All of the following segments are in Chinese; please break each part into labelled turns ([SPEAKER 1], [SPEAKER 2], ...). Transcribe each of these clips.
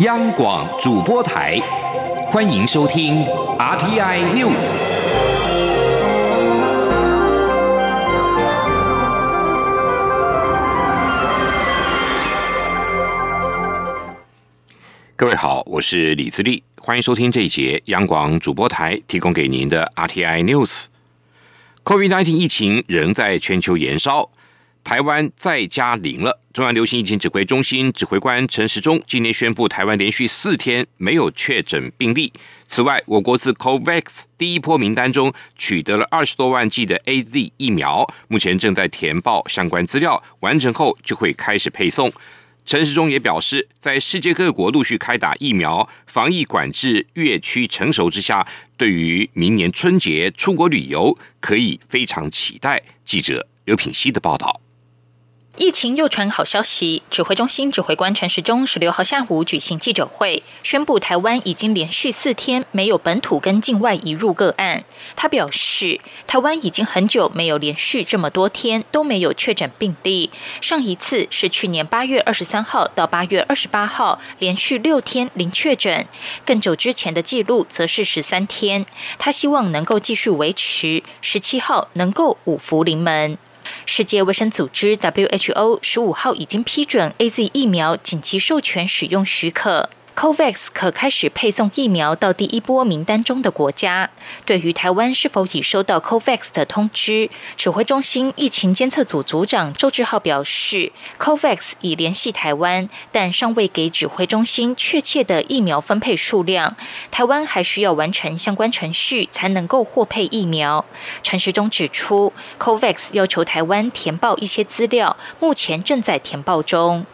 [SPEAKER 1] 央广主播台，欢迎收听 RTI News。各位好，我是李自立，欢迎收听这一节央广主播台提供给您的 RTI News。COVID-19 疫情仍在全球延烧。台湾再加零了。中央流行疫情指挥中心指挥官陈时中今天宣布，台湾连续四天没有确诊病例。此外，我国自 COVAX 第一波名单中取得了二十多万剂的 AZ 疫苗，目前正在填报相关资料，完成后就会开始配送。陈时中也表示，在世界各国陆续开打疫苗、防疫管制越趋成熟之下，对于明年春节出国旅游可以非常期待。记者刘品希的报道。
[SPEAKER 2] 疫情又传好消息，指挥中心指挥官陈时中十六号下午举行记者会，宣布台湾已经连续四天没有本土跟境外移入个案。他表示，台湾已经很久没有连续这么多天都没有确诊病例，上一次是去年八月二十三号到八月二十八号连续六天零确诊，更久之前的记录则是十三天。他希望能够继续维持，十七号能够五福临门。世界卫生组织 （WHO） 十五号已经批准 A Z 疫苗紧急授权使用许可。COVAX 可开始配送疫苗到第一波名单中的国家。对于台湾是否已收到 COVAX 的通知，指挥中心疫情监测组组长周志浩表示，COVAX 已联系台湾，但尚未给指挥中心确切的疫苗分配数量。台湾还需要完成相关程序才能够获配疫苗。陈时中指出，COVAX 要求台湾填报一些资料，目前正在填报中。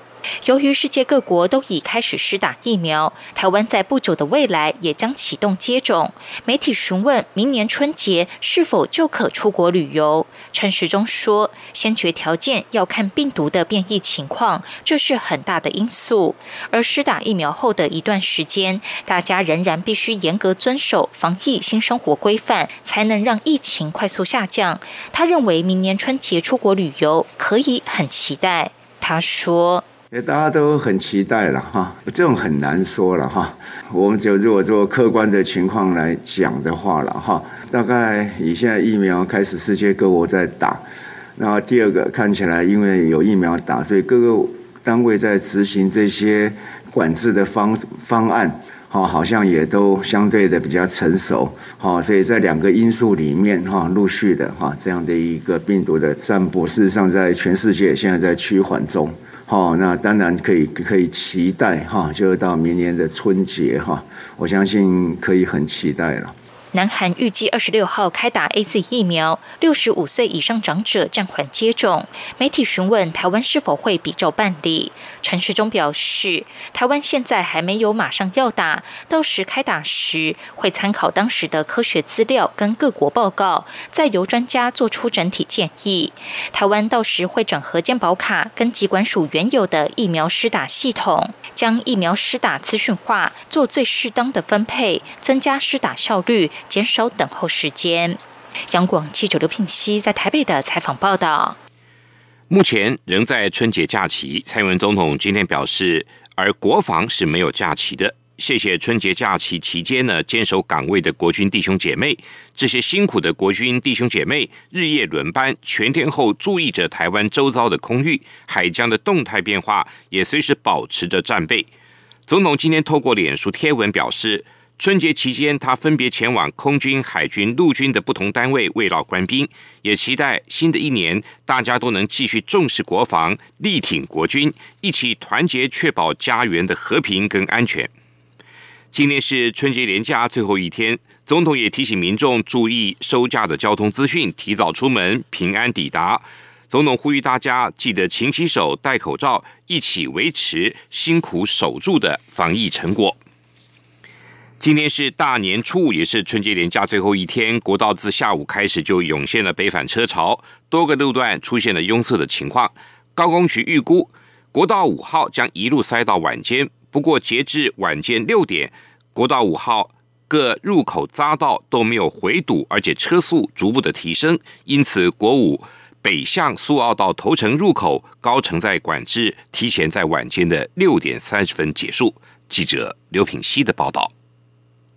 [SPEAKER 2] 由于世界各国都已开始施打疫苗，台湾在不久的未来也将启动接种。媒体询问明年春节是否就可出国旅游，陈时中说：“先决条件要看病毒的变异情况，这是很大的因素。而施打疫苗后的一段时间，大家仍然必须严格遵守防疫新生活规范，才能让疫情快速下降。”他认为明年春节出国旅游可以很期待。他说。
[SPEAKER 3] 大家都很期待了哈，这种很难说了哈。我们就如果做客观的情况来讲的话了哈，大概以现在疫苗开始世界各国在打，然后第二个看起来因为有疫苗打，所以各个单位在执行这些管制的方方案，哦，好像也都相对的比较成熟，哈，所以在两个因素里面哈，陆续的哈这样的一个病毒的散播，事实上在全世界现在在趋缓中。好，那当然可以，可以期待哈，就是到明年的春节哈，我相信可以很期待了。
[SPEAKER 2] 南韩预计二十六号开打 A Z 疫苗，六十五岁以上长者暂缓接种。媒体询问台湾是否会比照办理，陈时中表示，台湾现在还没有马上要打，到时开打时会参考当时的科学资料跟各国报告，再由专家做出整体建议。台湾到时会整合健保卡跟疾管署原有的疫苗施打系统，将疫苗施打资讯化，做最适当的分配，增加施打效率。减少等候时间。央广记者刘聘熙在台北的采访报道。
[SPEAKER 1] 目前仍在春节假期，蔡英文总统今天表示，而国防是没有假期的。谢谢春节假期期间呢坚守岗位的国军弟兄姐妹，这些辛苦的国军弟兄姐妹日夜轮班，全天候注意着台湾周遭的空域、海疆的动态变化，也随时保持着战备。总统今天透过脸书贴文表示。春节期间，他分别前往空军、海军、陆军的不同单位慰劳官兵，也期待新的一年大家都能继续重视国防，力挺国军，一起团结确保家园的和平跟安全。今天是春节连假最后一天，总统也提醒民众注意收假的交通资讯，提早出门，平安抵达。总统呼吁大家记得勤洗手、戴口罩，一起维持辛苦守住的防疫成果。今天是大年初五，也是春节连假最后一天。国道自下午开始就涌现了北返车潮，多个路段出现了拥塞的情况。高工局预估，国道五号将一路塞到晚间。不过，截至晚间六点，国道五号各入口匝道都没有回堵，而且车速逐步的提升。因此，国五北向苏澳到头城入口高承载管制提前在晚间的六点三十分结束。记者刘品希的报道。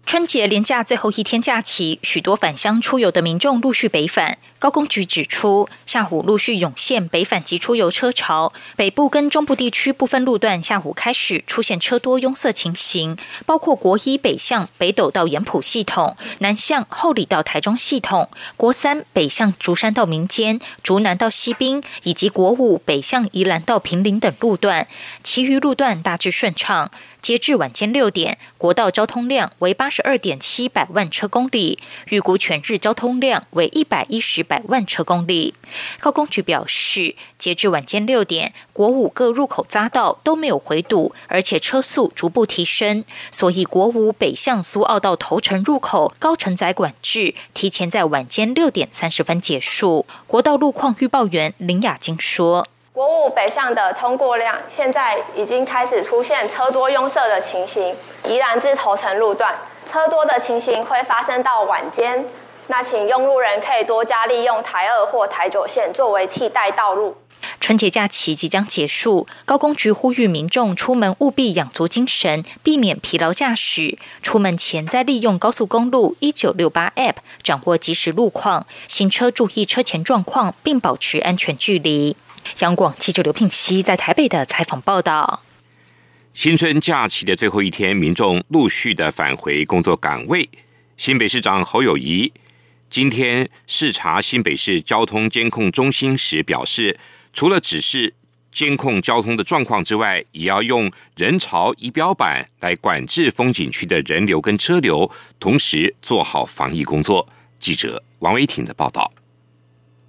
[SPEAKER 2] 春节连假最后一天假期，许多返乡出游的民众陆续北返。高工局指出，下午陆续涌现北返及出游车潮，北部跟中部地区部分路段下午开始出现车多拥塞情形，包括国一北向北斗到盐埔系统、南向后里到台中系统、国三北向竹山到民间、竹南到西滨，以及国五北向宜兰到平林等路段，其余路段大致顺畅。截至晚间六点，国道交通量为八十二点七百万车公里，预估全日交通量为一百一十百万车公里。高工局表示，截至晚间六点，国五各入口匝道都没有回堵，而且车速逐步提升，所以国五北向苏澳到头城入口高承载管制提前在晚间六点三十分结束。国道路况预报员林雅晶说。
[SPEAKER 4] 国五北向的通过量现在已经开始出现车多拥塞的情形，宜兰至头城路段车多的情形会发生到晚间，那请用路人可以多加利用台二或台九线作为替代道路。
[SPEAKER 2] 春节假期即将结束，高工局呼吁民众出门务必养足精神，避免疲劳驾驶。出门前再利用高速公路一九六八 App 掌握即时路况，行车注意车前状况，并保持安全距离。央广记者刘聘熙在台北的采访报道：
[SPEAKER 1] 新春假期的最后一天，民众陆续的返回工作岗位。新北市长侯友谊今天视察新北市交通监控中心时表示，除了指示监控交通的状况之外，也要用人潮仪表板来管制风景区的人流跟车流，同时做好防疫工作。记者王维挺的报道。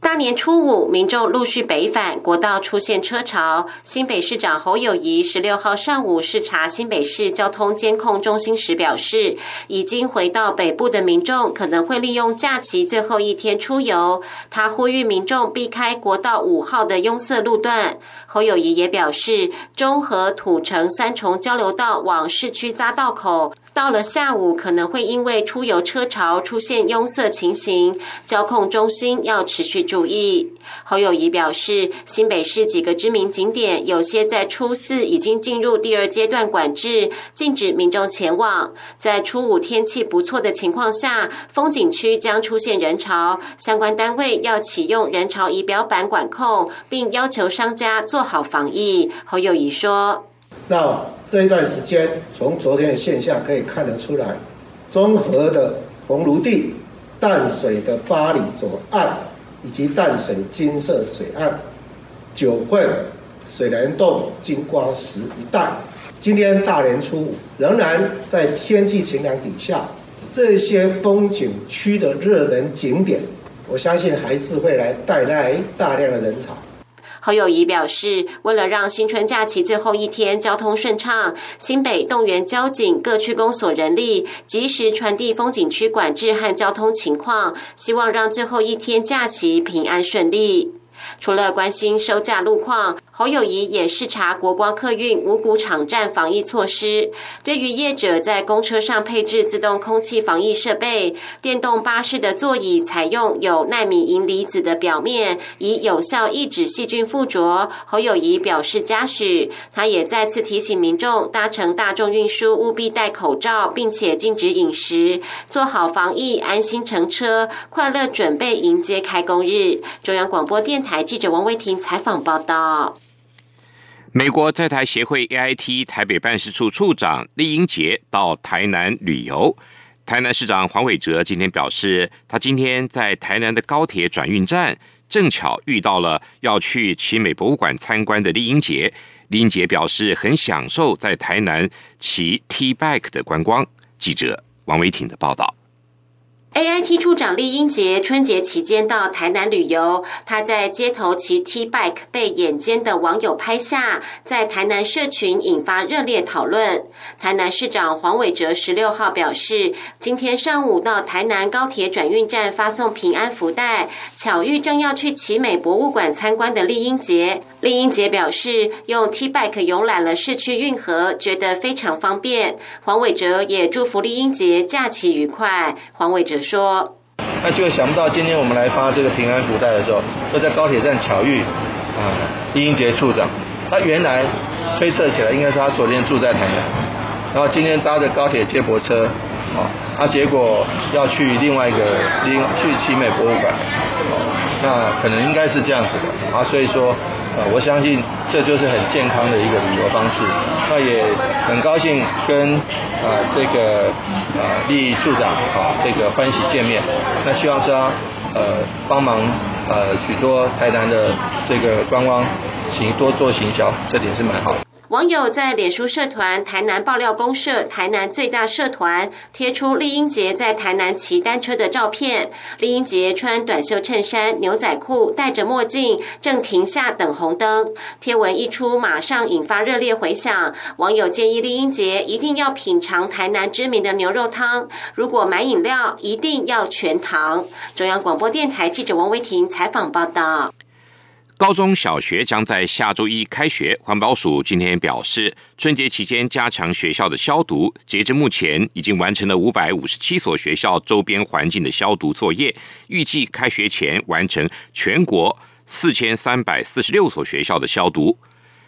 [SPEAKER 5] 大年初五，民众陆续北返，国道出现车潮。新北市长侯友谊十六号上午视察新北市交通监控中心时表示，已经回到北部的民众可能会利用假期最后一天出游。他呼吁民众避开国道五号的拥塞路段。侯友谊也表示，中和土城三重交流道往市区匝道口。到了下午，可能会因为出游车潮出现拥塞情形，交控中心要持续注意。侯友谊表示，新北市几个知名景点，有些在初四已经进入第二阶段管制，禁止民众前往。在初五天气不错的情况下，风景区将出现人潮，相关单位要启用人潮仪表板管控，并要求商家做好防疫。侯友谊说。
[SPEAKER 6] 那这一段时间，从昨天的现象可以看得出来，综合的红炉地、淡水的八里左岸，以及淡水金色水岸、九份水帘洞、金瓜石一带，今天大年初五，仍然在天气晴朗底下，这些风景区的热门景点，我相信还是会来带来大量的人潮。
[SPEAKER 5] 侯友谊表示，为了让新春假期最后一天交通顺畅，新北动员交警各区公所人力，及时传递风景区管制和交通情况，希望让最后一天假期平安顺利。除了关心收假路况。侯友谊也视察国光客运五股场站防疫措施，对于业者在公车上配置自动空气防疫设备，电动巴士的座椅采用有纳米银离子的表面，以有效抑制细菌附着。侯友谊表示嘉许，他也再次提醒民众搭乘大众运输务必戴口罩，并且禁止饮食，做好防疫，安心乘车，快乐准备迎接开工日。中央广播电台记者王维婷采访报道。
[SPEAKER 1] 美国在台协会 AIT 台北办事处处长厉英杰到台南旅游。台南市长黄伟哲今天表示，他今天在台南的高铁转运站，正巧遇到了要去奇美博物馆参观的厉英杰。厉英杰表示，很享受在台南骑 T bike 的观光。记者王维挺的报道。
[SPEAKER 5] A I T 处长厉英杰春节期间到台南旅游，他在街头骑 T bike 被眼尖的网友拍下，在台南社群引发热烈讨论。台南市长黄伟哲十六号表示，今天上午到台南高铁转运站发送平安福袋，巧遇正要去奇美博物馆参观的厉英杰。厉英杰表示，用 T bike 游览了市区运河，觉得非常方便。黄伟哲也祝福厉英杰假期愉快。黄伟哲说：“
[SPEAKER 7] 那就想不到今天我们来发这个平安福袋的时候，都在高铁站巧遇啊，李英杰处长。他原来推测起来，应该是他昨天住在台南，然后今天搭着高铁接驳车，啊啊，结果要去另外一个另去奇美博物馆，那可能应该是这样子的啊，所以说。呃，我相信这就是很健康的一个旅游方式。那也很高兴跟啊这个啊利益处长啊这个欢喜见面。那希望他呃帮忙呃许多台南的这个观光行多做行销，这点是蛮好的。
[SPEAKER 5] 网友在脸书社团“台南爆料公社”台南最大社团贴出丽英杰在台南骑单车的照片。丽英杰穿短袖衬衫、牛仔裤，戴着墨镜，正停下等红灯。贴文一出，马上引发热烈回响。网友建议丽英杰一定要品尝台南知名的牛肉汤，如果买饮料，一定要全糖。中央广播电台记者王维婷采访报道。
[SPEAKER 1] 高中小学将在下周一开学。环保署今天表示，春节期间加强学校的消毒，截至目前已经完成了五百五十七所学校周边环境的消毒作业，预计开学前完成全国四千三百四十六所学校的消毒。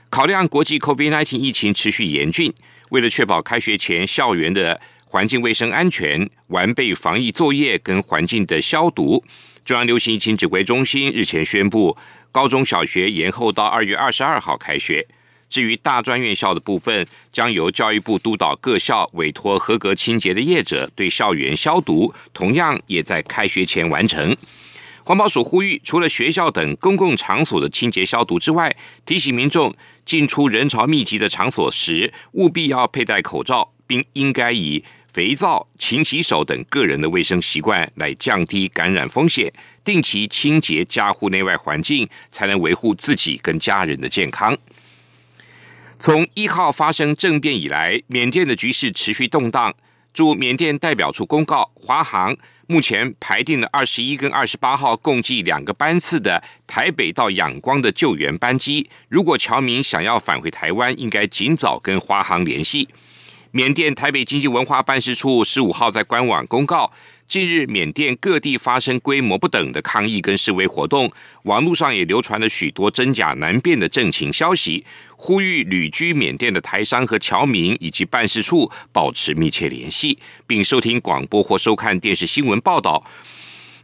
[SPEAKER 1] 考量国际 COVID-19 疫情持续严峻，为了确保开学前校园的环境卫生安全，完备防疫作业跟环境的消毒，中央流行疫情指挥中心日前宣布。高中小学延后到二月二十二号开学。至于大专院校的部分，将由教育部督导各校委托合格清洁的业者对校园消毒，同样也在开学前完成。环保署呼吁，除了学校等公共场所的清洁消毒之外，提醒民众进出人潮密集的场所时，务必要佩戴口罩，并应该以肥皂、勤洗手等个人的卫生习惯来降低感染风险。定期清洁家户内外环境，才能维护自己跟家人的健康。从一号发生政变以来，缅甸的局势持续动荡。驻缅甸代表处公告，华航目前排定了二十一跟二十八号共计两个班次的台北到仰光的救援班机。如果侨民想要返回台湾，应该尽早跟华航联系。缅甸台北经济文化办事处十五号在官网公告。近日，缅甸各地发生规模不等的抗议跟示威活动，网络上也流传了许多真假难辨的政情消息，呼吁旅居缅甸的台商和侨民以及办事处保持密切联系，并收听广播或收看电视新闻报道，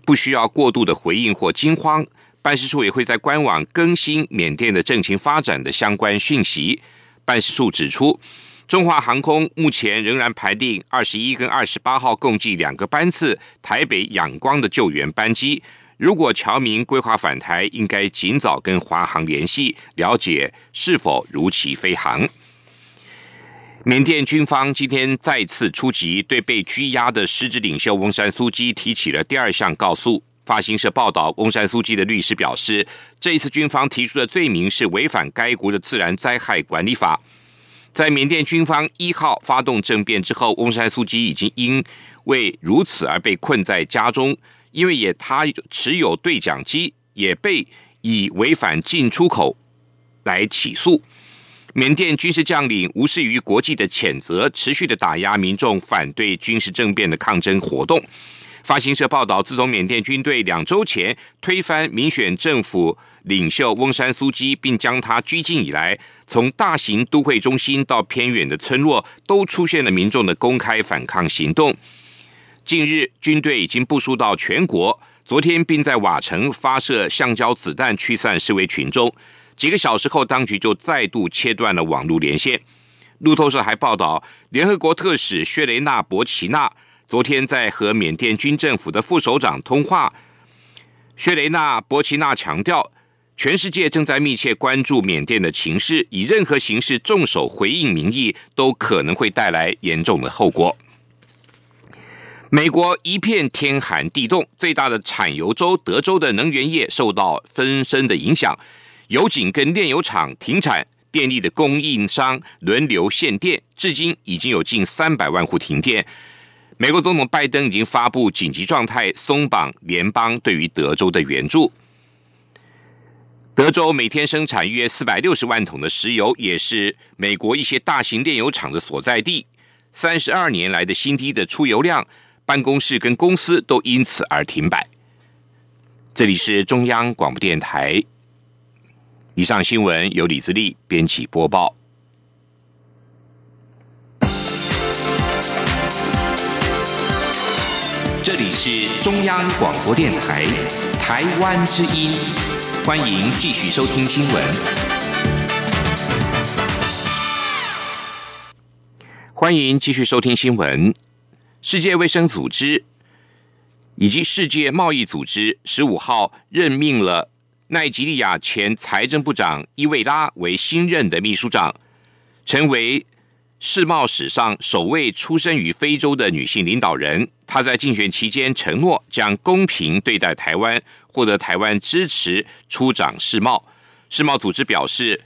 [SPEAKER 1] 不需要过度的回应或惊慌。办事处也会在官网更新缅甸的政情发展的相关讯息。办事处指出。中华航空目前仍然排定二十一跟二十八号共计两个班次台北仰光的救援班机。如果侨民规划返台，应该尽早跟华航联系，了解是否如期飞航。缅甸军方今天再次出击，对被拘押的实职领袖翁山苏基提起了第二项告诉。发行社报道，翁山苏基的律师表示，这一次军方提出的罪名是违反该国的自然灾害管理法。在缅甸军方一号发动政变之后，翁山苏基已经因为如此而被困在家中，因为也他持有对讲机，也被以违反进出口来起诉。缅甸军事将领无视于国际的谴责，持续的打压民众反对军事政变的抗争活动。发行社报道，自从缅甸军队两周前推翻民选政府领袖翁山苏基，并将他拘禁以来，从大型都会中心到偏远的村落，都出现了民众的公开反抗行动。近日，军队已经部署到全国，昨天并在瓦城发射橡胶子弹驱散示威群众。几个小时后，当局就再度切断了网络连线。路透社还报道，联合国特使薛雷纳·博奇纳。昨天在和缅甸军政府的副首长通话，薛雷纳·博奇纳强调，全世界正在密切关注缅甸的情势，以任何形式重手回应民意，都可能会带来严重的后果。美国一片天寒地冻，最大的产油州德州的能源业受到分身的影响，油井跟炼油厂停产，电力的供应商轮流限电，至今已经有近三百万户停电。美国总统拜登已经发布紧急状态，松绑联邦对于德州的援助。德州每天生产约四百六十万桶的石油，也是美国一些大型炼油厂的所在地。三十二年来的新低的出油量，办公室跟公司都因此而停摆。这里是中央广播电台。以上新闻由李自力编辑播报。这里是中央广播电台台湾之音，欢迎继续收听新闻。欢迎继续收听新闻。世界卫生组织以及世界贸易组织十五号任命了。奈及利亚前财政部长伊维拉为新任的秘书长，成为世贸史上首位出生于非洲的女性领导人。她在竞选期间承诺将公平对待台湾，获得台湾支持出掌世贸。世贸组织表示，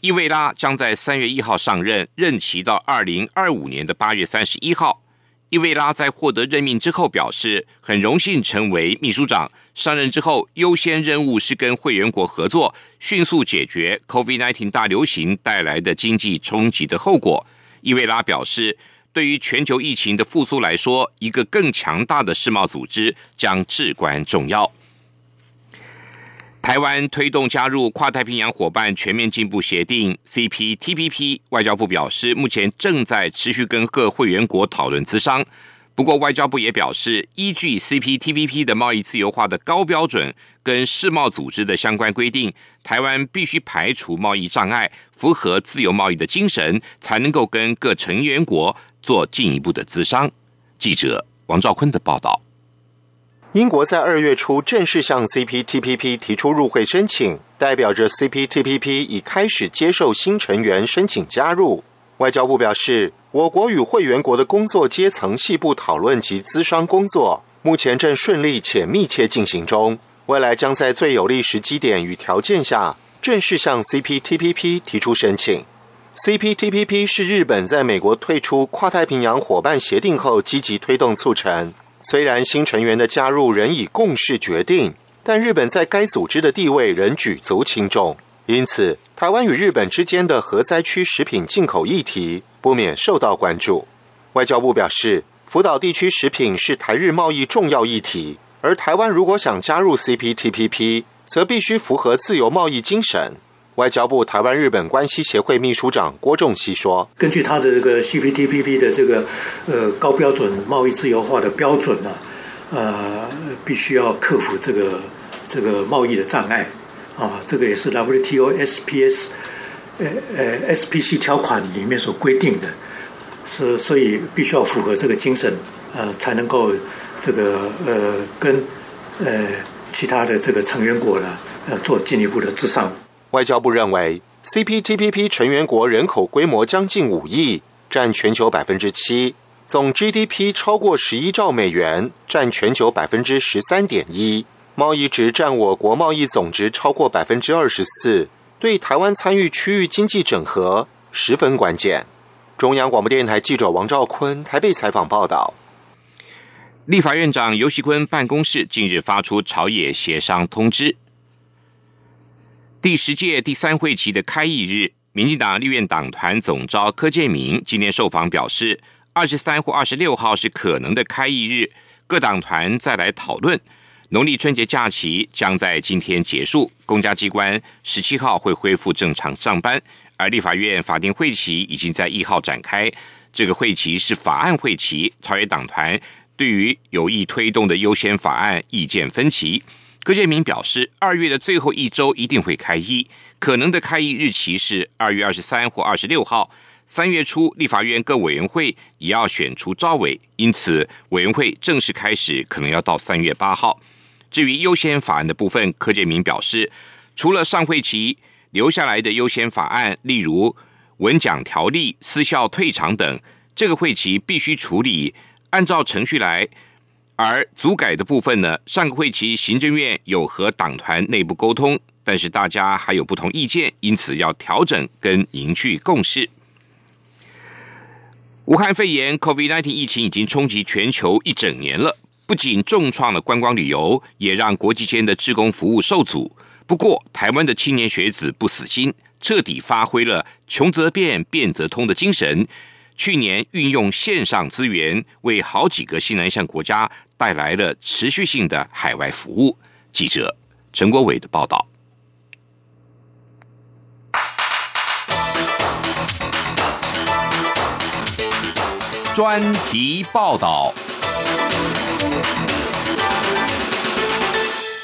[SPEAKER 1] 伊维拉将在三月一号上任，任期到二零二五年的八月三十一号。伊维拉在获得任命之后表示，很荣幸成为秘书长。上任之后，优先任务是跟会员国合作，迅速解决 COVID-19 大流行带来的经济冲击的后果。伊维拉表示，对于全球疫情的复苏来说，一个更强大的世贸组织将至关重要。台湾推动加入跨太平洋伙伴全面进步协定 （CPTPP），外交部表示，目前正在持续跟各会员国讨论资商。不过，外交部也表示，依据 CPTPP 的贸易自由化的高标准跟世贸组织的相关规定，台湾必须排除贸易障碍，符合自由贸易的精神，才能够跟各成员国做进一步的资商。记者王兆坤的报道。
[SPEAKER 8] 英国在二月初正式向 CPTPP 提出入会申请，代表着 CPTPP 已开始接受新成员申请加入。外交部表示，我国与会员国的工作阶层细部讨论及资商工作目前正顺利且密切进行中，未来将在最有利时机点与条件下正式向 CPTPP 提出申请。CPTPP 是日本在美国退出跨太平洋伙伴协定后积极推动促成。虽然新成员的加入仍以共识决定，但日本在该组织的地位仍举足轻重，因此台湾与日本之间的核灾区食品进口议题不免受到关注。外交部表示，福岛地区食品是台日贸易重要议题，而台湾如果想加入 CPTPP，则必须符合自由贸易精神。外交部台湾日本关系协会秘书长郭仲熙说：“
[SPEAKER 9] 根据他的这个 CPTPP 的这个呃高标准贸易自由化的标准呢，呃，必须要克服这个这个贸易的障碍啊，这个也是 WTO SPS 呃呃 SPC 条款里面所规定的，是所以必须要符合这个精神，呃，才能够这个呃跟呃其他的这个成员国呢呃做进一步的至上。”
[SPEAKER 8] 外交部认为，CPTPP 成员国人口规模将近五亿，占全球百分之七，总 GDP 超过十一兆美元，占全球百分之十三点一，贸易值占我国贸易总值超过百分之二十四，对台湾参与区域经济整合十分关键。中央广播电台记者王兆坤台北采访报道。
[SPEAKER 1] 立法院长游锡坤办公室近日发出朝野协商通知。第十届第三会期的开议日，民进党立院党团总召柯建明今天受访表示，二十三或二十六号是可能的开议日，各党团再来讨论。农历春节假期将在今天结束，公家机关十七号会恢复正常上班，而立法院法定会期已经在一号展开。这个会期是法案会期，朝野党团对于有意推动的优先法案意见分歧。柯建明表示，二月的最后一周一定会开议，可能的开议日期是二月二十三或二十六号。三月初，立法院各委员会也要选出招委，因此委员会正式开始可能要到三月八号。至于优先法案的部分，柯建明表示，除了上会期留下来的优先法案，例如文奖条例、私校退场等，这个会期必须处理，按照程序来。而组改的部分呢？上个会期行政院有和党团内部沟通，但是大家还有不同意见，因此要调整跟凝聚共识。武汉肺炎 （COVID-19） 疫情已经冲击全球一整年了，不仅重创了观光旅游，也让国际间的志工服务受阻。不过，台湾的青年学子不死心，彻底发挥了“穷则变，变则通”的精神。去年运用线上资源，为好几个西南向国家带来了持续性的海外服务。记者陈国伟的报道。专题报道。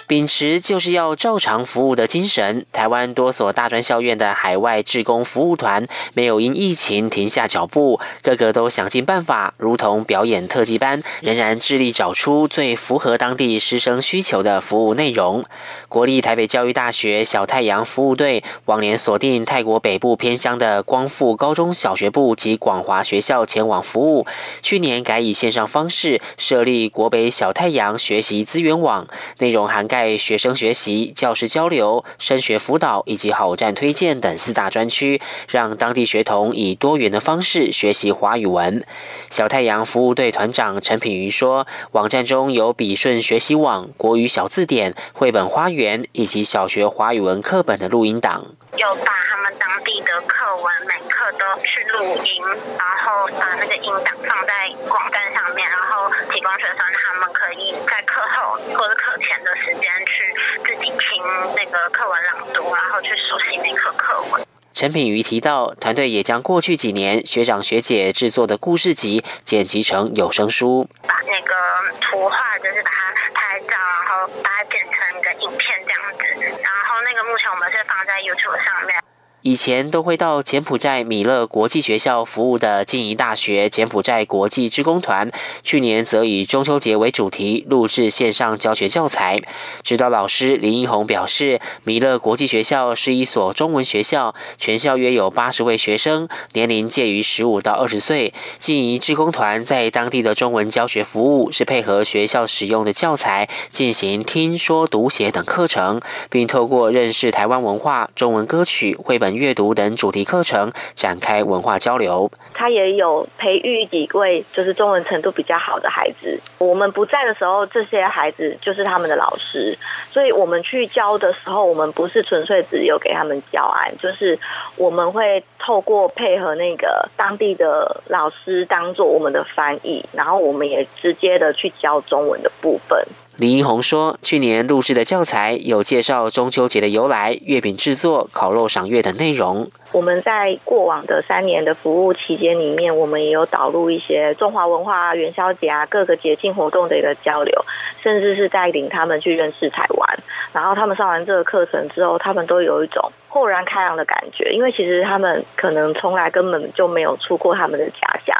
[SPEAKER 10] 秉持就是要照常服务的精神，台湾多所大专校院的海外志工服务团没有因疫情停下脚步，个个都想尽办法，如同表演特技班，仍然致力找出最符合当地师生需求的服务内容。国立台北教育大学小太阳服务队往年锁定泰国北部偏乡的光复高中小学部及广华学校前往服务，去年改以线上方式设立国北小太阳学习资源网，内容涵盖。在学生学习、教师交流、升学辅导以及好站推荐等四大专区，让当地学童以多元的方式学习华语文。小太阳服务队团长陈品瑜说：“网站中有笔顺学习网、国语小字典、绘本花园以及小学华语文课本的录音档。”
[SPEAKER 11] 有把他们当地的课文每课去录音，然后把那个音档放在网站上面，然后提供学生他们可以在课后或者课前的时间去自己听那个课文朗读，然后去熟悉那课课文。
[SPEAKER 10] 陈品瑜提到，团队也将过去几年学长学姐制作的故事集剪辑成有声书，
[SPEAKER 11] 把那个图画就是把它拍照，然后把它剪成一个影片这样子，然后那个目前我们是放在 YouTube 上面。
[SPEAKER 10] 以前都会到柬埔寨米勒国际学校服务的静宜大学柬埔寨国际职工团，去年则以中秋节为主题录制线上教学教材。指导老师林英宏表示，米勒国际学校是一所中文学校，全校约有八十位学生，年龄介于十五到二十岁。静宜职工团在当地的中文教学服务是配合学校使用的教材进行听说读写等课程，并透过认识台湾文化、中文歌曲、绘本。阅读等主题课程展开文化交流。
[SPEAKER 12] 他也有培育几位就是中文程度比较好的孩子。我们不在的时候，这些孩子就是他们的老师。所以我们去教的时候，我们不是纯粹只有给他们教案，就是我们会透过配合那个当地的老师当做我们的翻译，然后我们也直接的去教中文的部分。
[SPEAKER 10] 李英红说：“去年录制的教材有介绍中秋节的由来、月饼制作、烤肉赏月等内容。
[SPEAKER 12] 我们在过往的三年的服务期间里面，我们也有导入一些中华文化、元宵节啊各个节庆活动的一个交流，甚至是带领他们去认识台湾。然后他们上完这个课程之后，他们都有一种豁然开朗的感觉，因为其实他们可能从来根本就没有出过他们的家乡。”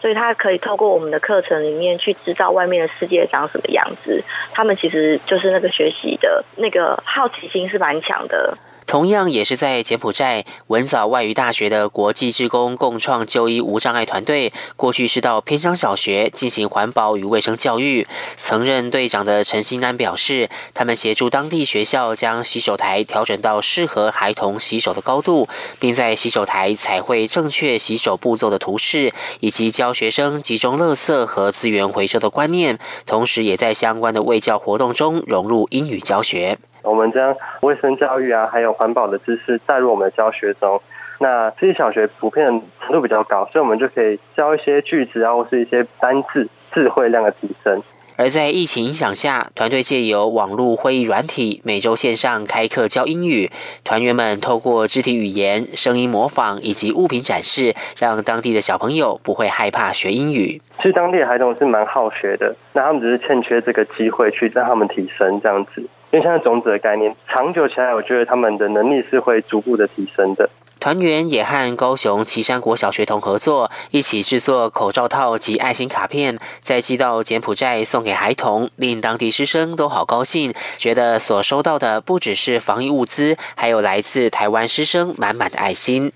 [SPEAKER 12] 所以，他可以透过我们的课程里面去知道外面的世界长什么样子。他们其实就是那个学习的那个好奇心是蛮强的。
[SPEAKER 10] 同样也是在柬埔寨文藻外语大学的国际职工共创就医无障碍团队，过去是到偏乡小学进行环保与卫生教育。曾任队长的陈新安表示，他们协助当地学校将洗手台调整到适合孩童洗手的高度，并在洗手台彩绘正确洗手步骤的图示，以及教学生集中垃圾和资源回收的观念，同时也在相关的卫教活动中融入英语教学。
[SPEAKER 13] 我们将卫生教育啊，还有环保的知识带入我们的教学中。那这些小学普遍程度比较高，所以我们就可以教一些句子啊，或是一些单字、智慧量的提升。
[SPEAKER 10] 而在疫情影响下，团队借由网络会议软体，每周线上开课教英语。团员们透过肢体语言、声音模仿以及物品展示，让当地的小朋友不会害怕学英语。
[SPEAKER 13] 其实当地的孩童是蛮好学的，那他们只是欠缺这个机会去让他们提升这样子。因为现在种子的概念，长久起来，我觉得他们的能力是会逐步的提升的。
[SPEAKER 10] 团员也和高雄旗山国小学童合作，一起制作口罩套及爱心卡片，再寄到柬埔寨送给孩童，令当地师生都好高兴，觉得所收到的不只是防疫物资，还有来自台湾师生满满的爱心。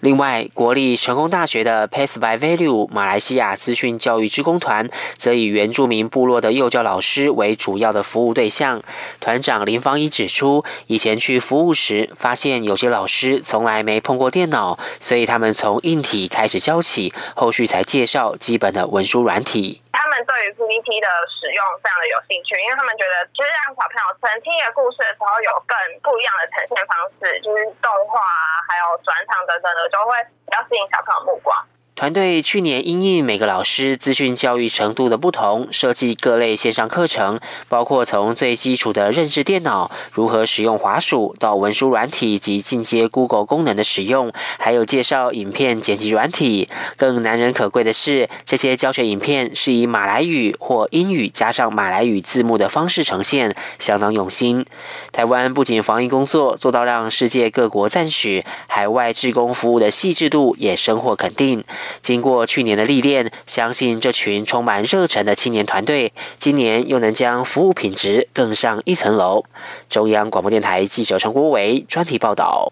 [SPEAKER 10] 另外，国立成功大学的 Pass by Value 马来西亚资讯教育职工团，则以原住民部落的幼教老师为主要的服务对象。团长林芳一指出，以前去服务时，发现有些老师从来没。通过电脑，所以他们从硬体开始教起，后续才介绍基本的文书软体。
[SPEAKER 11] 他们对于 PPT 的使用非常的有兴趣，因为他们觉得就是让小朋友曾听一个故事的时候有更不一样的呈现方式，就是动画啊，还有转场等等的，就会比较吸引小朋友目光。
[SPEAKER 10] 团队去年因应每个老师资讯教育程度的不同，设计各类线上课程，包括从最基础的认识电脑、如何使用滑鼠，到文书软体及进阶 Google 功能的使用，还有介绍影片剪辑软体。更难能可贵的是，这些教学影片是以马来语或英语加上马来语字幕的方式呈现，相当用心。台湾不仅防疫工作做到让世界各国赞许，海外志工服务的细致度也深获肯定。经过去年的历练，相信这群充满热忱的青年团队，今年又能将服务品质更上一层楼。中央广播电台记者陈国伟专题报道。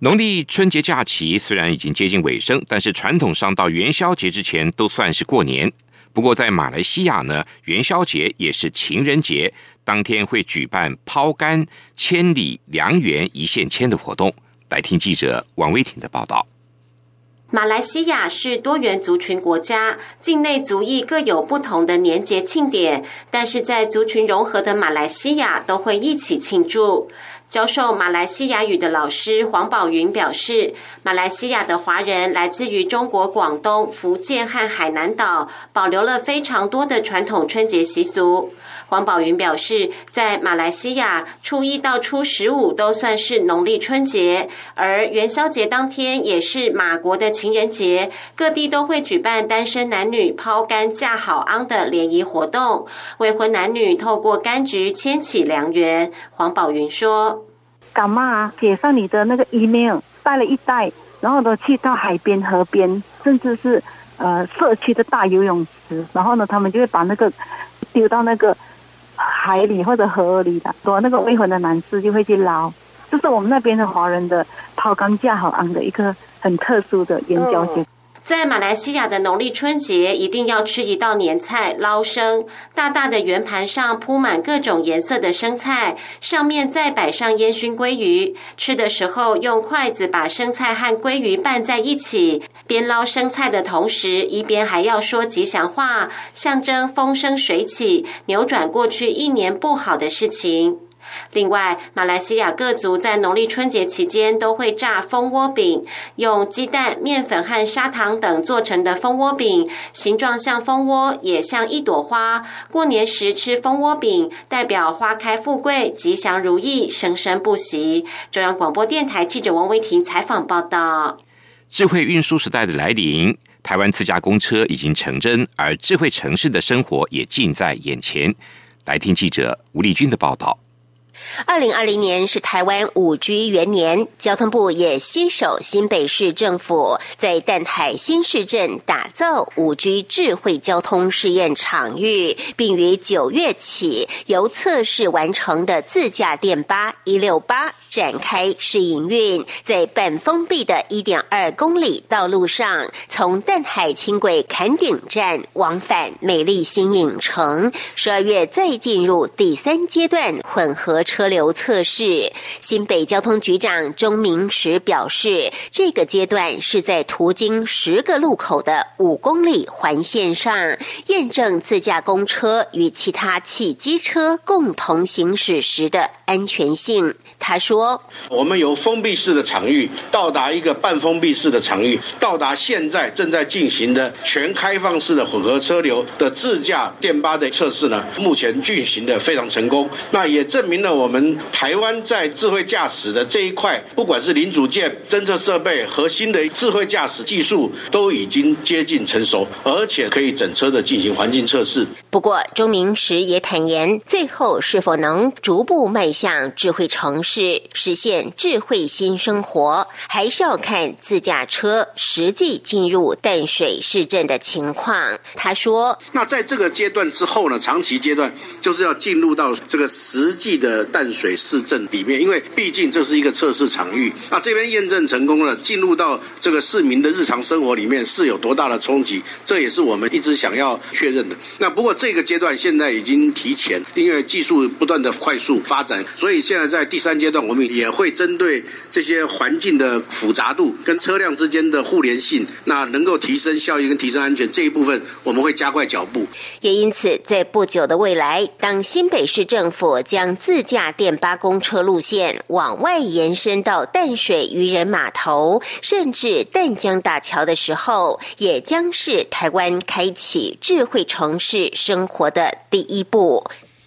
[SPEAKER 1] 农历春节假期虽然已经接近尾声，但是传统上到元宵节之前都算是过年。不过在马来西亚呢，元宵节也是情人节。当天会举办抛竿千里良缘一线牵的活动。来听记者王威婷的报道。
[SPEAKER 5] 马来西亚是多元族群国家，境内族裔各有不同的年节庆典，但是在族群融合的马来西亚都会一起庆祝。教授马来西亚语的老师黄宝云表示，马来西亚的华人来自于中国广东、福建和海南岛，保留了非常多的传统春节习俗。黄宝云表示，在马来西亚，初一到初十五都算是农历春节，而元宵节当天也是马国的情人节，各地都会举办单身男女抛竿嫁好安的联谊活动，未婚男女透过柑橘牵起良缘。黄宝云说。
[SPEAKER 14] 干嘛写上你的那个 email，带了一袋，然后呢去到海边、河边，甚至是呃社区的大游泳池，然后呢他们就会把那个丢到那个海里或者河里的，说那个未婚的男士就会去捞，这是我们那边的华人的抛竿架好昂的一个很特殊的岩礁节。
[SPEAKER 5] 在马来西亚的农历春节，一定要吃一道年菜捞生。大大的圆盘上铺满各种颜色的生菜，上面再摆上烟熏鲑鱼。吃的时候用筷子把生菜和鲑鱼拌在一起，边捞生菜的同时，一边还要说吉祥话，象征风生水起，扭转过去一年不好的事情。另外，马来西亚各族在农历春节期间都会炸蜂窝饼，用鸡蛋、面粉和砂糖等做成的蜂窝饼，形状像蜂窝，也像一朵花。过年时吃蜂窝饼，代表花开富贵、吉祥如意、生生不息。中央广播电台记者王维婷采访报道。
[SPEAKER 1] 智慧运输时代的来临，台湾自驾公车已经成真，而智慧城市的生活也近在眼前。来听记者吴丽君的报道。
[SPEAKER 15] 二零二零年是台湾五 G 元年，交通部也携手新北市政府，在淡海新市镇打造五 G 智慧交通试验场域，并于九月起由测试完成的自驾电巴一六八展开试营运，在半封闭的一点二公里道路上，从淡海轻轨坎顶站往返美丽新影城，十二月再进入第三阶段混合。车流测试，新北交通局长钟明池表示，这个阶段是在途经十个路口的五公里环线上，验证自驾公车与其他汽机车共同行驶时的安全性。他说：“
[SPEAKER 16] 我们由封闭式的场域到达一个半封闭式的场域，到达现在正在进行的全开放式的混合车流的自驾电巴的测试呢，目前进行的非常成功。那也证明了。”我们台湾在智慧驾驶的这一块，不管是零组件、侦测设备、核心的智慧驾驶技术，都已经接近成熟，而且可以整车的进行环境测试。
[SPEAKER 15] 不过，钟明时也坦言，最后是否能逐步迈向智慧城市，是实现智慧新生活，还是要看自驾车实际进入淡水市镇的情况。他说：“
[SPEAKER 16] 那在这个阶段之后呢？长期阶段就是要进入到这个实际的。”淡水市镇里面，因为毕竟这是一个测试场域，那这边验证成功了，进入到这个市民的日常生活里面是有多大的冲击？这也是我们一直想要确认的。那不过这个阶段现在已经提前，因为技术不断的快速发展，所以现在在第三阶。段，我们也会针对这些环境的复杂度跟车辆之间的互联性，那能够提升效益跟提升安全这一部分，我们会加快脚步。
[SPEAKER 15] 也因此，在不久的未来，当新北市政府将自驾电巴公车路线往外延伸到淡水渔人码头，甚至淡江大桥的时候，也将是台湾开启智慧城市生活的第一步。